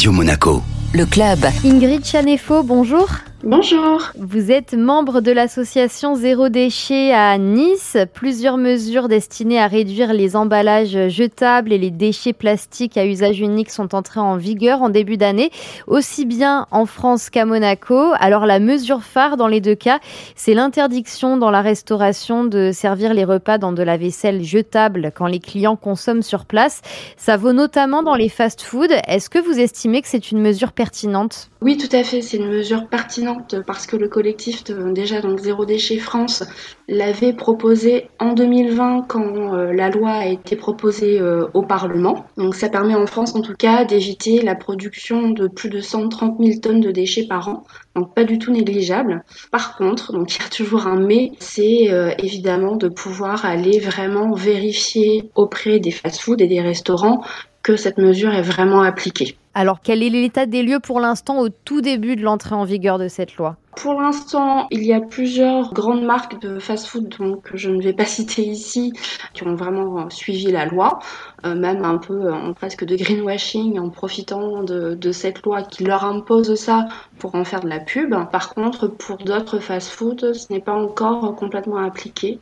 Radio Monaco. Le club. Ingrid Chanefo, bonjour. Bonjour. Vous êtes membre de l'association Zéro Déchet à Nice. Plusieurs mesures destinées à réduire les emballages jetables et les déchets plastiques à usage unique sont entrées en vigueur en début d'année, aussi bien en France qu'à Monaco. Alors la mesure phare dans les deux cas, c'est l'interdiction dans la restauration de servir les repas dans de la vaisselle jetable quand les clients consomment sur place. Ça vaut notamment dans les fast-foods. Est-ce que vous estimez que c'est une mesure pertinente? Oui, tout à fait. C'est une mesure pertinente parce que le collectif déjà donc Zéro Déchet France l'avait proposé en 2020 quand euh, la loi a été proposée euh, au Parlement. Donc ça permet en France en tout cas d'éviter la production de plus de 130 000 tonnes de déchets par an. Donc pas du tout négligeable. Par contre, donc il y a toujours un mais, c'est euh, évidemment de pouvoir aller vraiment vérifier auprès des fast-foods et des restaurants que cette mesure est vraiment appliquée. Alors, quel est l'état des lieux pour l'instant au tout début de l'entrée en vigueur de cette loi? Pour l'instant, il y a plusieurs grandes marques de fast-food, donc je ne vais pas citer ici, qui ont vraiment suivi la loi, euh, même un peu en presque de greenwashing, en profitant de, de cette loi qui leur impose ça pour en faire de la pub. Par contre, pour d'autres fast-food, ce n'est pas encore complètement appliqué.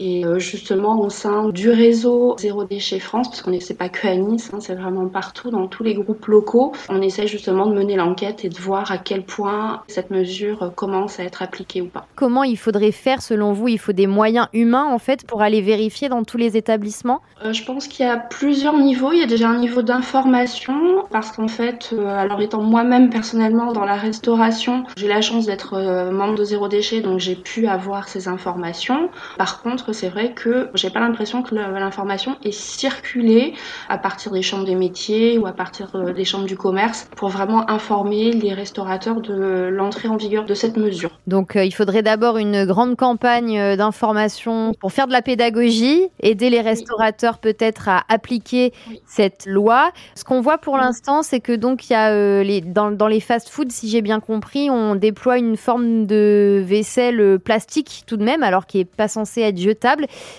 Et euh, justement, au sein du réseau Zéro Déchet France, parce qu'on n'est pas que à Nice, hein, c'est vraiment partout, dans tous les groupes locaux, on essaie justement de mener l'enquête et de voir à quel point cette mesure commence à être appliquée ou pas. Comment il faudrait faire selon vous? Il faut des moyens humains en fait pour aller vérifier dans tous les établissements? Euh, Je pense qu'il y a plusieurs niveaux. Il y a déjà un niveau d'information, parce qu'en fait, euh, alors étant moi-même personnellement dans la restauration, j'ai la chance d'être membre de Zéro Déchet, donc j'ai pu avoir ces informations. Par contre, c'est vrai que j'ai pas l'impression que l'information est circulée à partir des chambres des métiers ou à partir euh, des chambres du commerce pour vraiment informer les restaurateurs de l'entrée en vigueur de cette mesure. Donc euh, il faudrait d'abord une grande campagne euh, d'information pour faire de la pédagogie, aider les restaurateurs peut-être à appliquer cette loi. Ce qu'on voit pour l'instant, c'est que donc il y a les, dans, dans les fast-foods, si j'ai bien compris, on déploie une forme de vaisselle plastique tout de même, alors qui est pas censé être jetée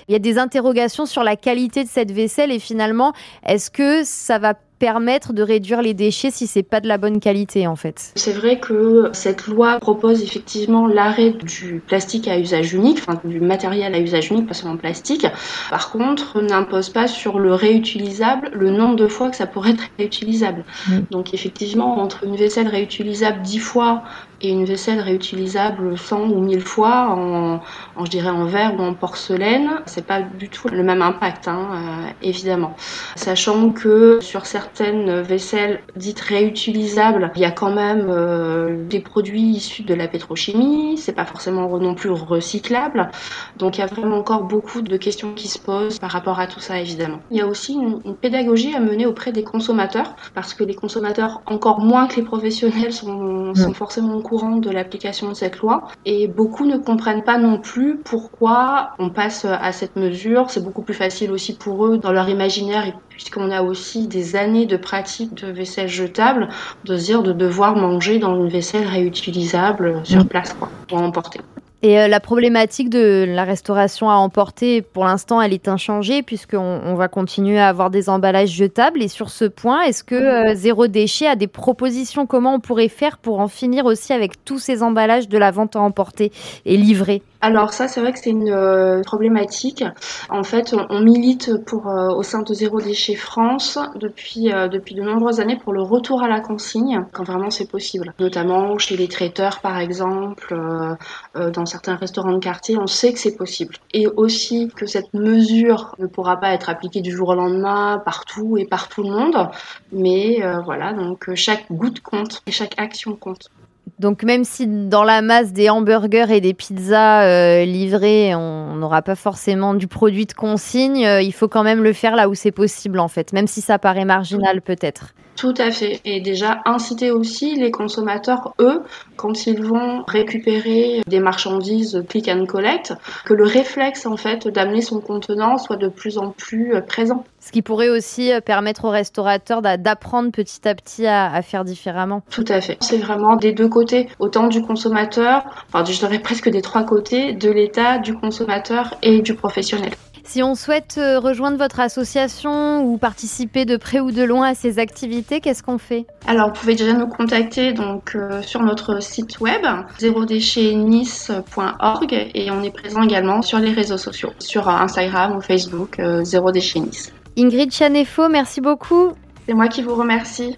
il y a des interrogations sur la qualité de cette vaisselle et finalement, est-ce que ça va permettre de réduire les déchets si c'est pas de la bonne qualité en fait. C'est vrai que cette loi propose effectivement l'arrêt du plastique à usage unique, enfin du matériel à usage unique, pas seulement plastique. Par contre, n'impose pas sur le réutilisable le nombre de fois que ça pourrait être réutilisable. Mm. Donc effectivement, entre une vaisselle réutilisable 10 fois et une vaisselle réutilisable 100 ou 1000 fois en, je dirais en verre ou en porcelaine, c'est pas du tout le même impact, hein, euh, évidemment. Sachant que sur certaines vaisselles dites réutilisables, il y a quand même euh, des produits issus de la pétrochimie, c'est pas forcément non plus recyclable, donc il y a vraiment encore beaucoup de questions qui se posent par rapport à tout ça, évidemment. Il y a aussi une, une pédagogie à mener auprès des consommateurs, parce que les consommateurs, encore moins que les professionnels, sont, sont forcément au de l'application de cette loi et beaucoup ne comprennent pas non plus pourquoi on passe à cette mesure. C'est beaucoup plus facile aussi pour eux dans leur imaginaire puisqu'on a aussi des années de pratique de vaisselle jetable, de se dire de devoir manger dans une vaisselle réutilisable sur place quoi, pour emporter. Et euh, la problématique de la restauration à emporter, pour l'instant, elle est inchangée puisqu'on on va continuer à avoir des emballages jetables. Et sur ce point, est-ce que euh, Zéro Déchet a des propositions? Comment on pourrait faire pour en finir aussi avec tous ces emballages de la vente à emporter et livrés alors ça, c'est vrai que c'est une euh, problématique. En fait, on, milite pour au sein de Zéro Déchet France depuis depuis de nombreuses années pour le retour à la consigne quand vraiment c'est possible, notamment chez les traiteurs par exemple, dans certains restaurants de quartier, on sait que c'est possible. Et aussi que cette mesure ne pourra pas être appliquée du jour au lendemain partout et par tout le monde. Mais euh, voilà, donc euh, chaque goutte compte et chaque action compte. Donc même si dans la masse des hamburgers et des pizzas euh, livrés, on n'aura pas forcément du produit de consigne, il faut quand même le faire là où c'est possible en fait, même si ça paraît marginal peut-être. Tout à fait. Et déjà, inciter aussi les consommateurs, eux, quand ils vont récupérer des marchandises click and collect, que le réflexe, en fait, d'amener son contenant soit de plus en plus euh, présent. Ce qui pourrait aussi euh, permettre aux restaurateurs d'apprendre petit à petit à, faire différemment. Tout à fait. C'est vraiment des deux côtés, autant du consommateur, enfin, je dirais presque des trois côtés, de l'État, du consommateur et du professionnel. Si on souhaite euh, rejoindre votre association ou participer de près ou de loin à ces activités, qu'est-ce qu'on fait? Alors, vous pouvez déjà nous contacter donc euh, sur notre site web zérodéchetnice.org et on est présent également sur les réseaux sociaux, sur Instagram ou Facebook Zéro Déchet Nice. Ingrid Chanefo, merci beaucoup. C'est moi qui vous remercie.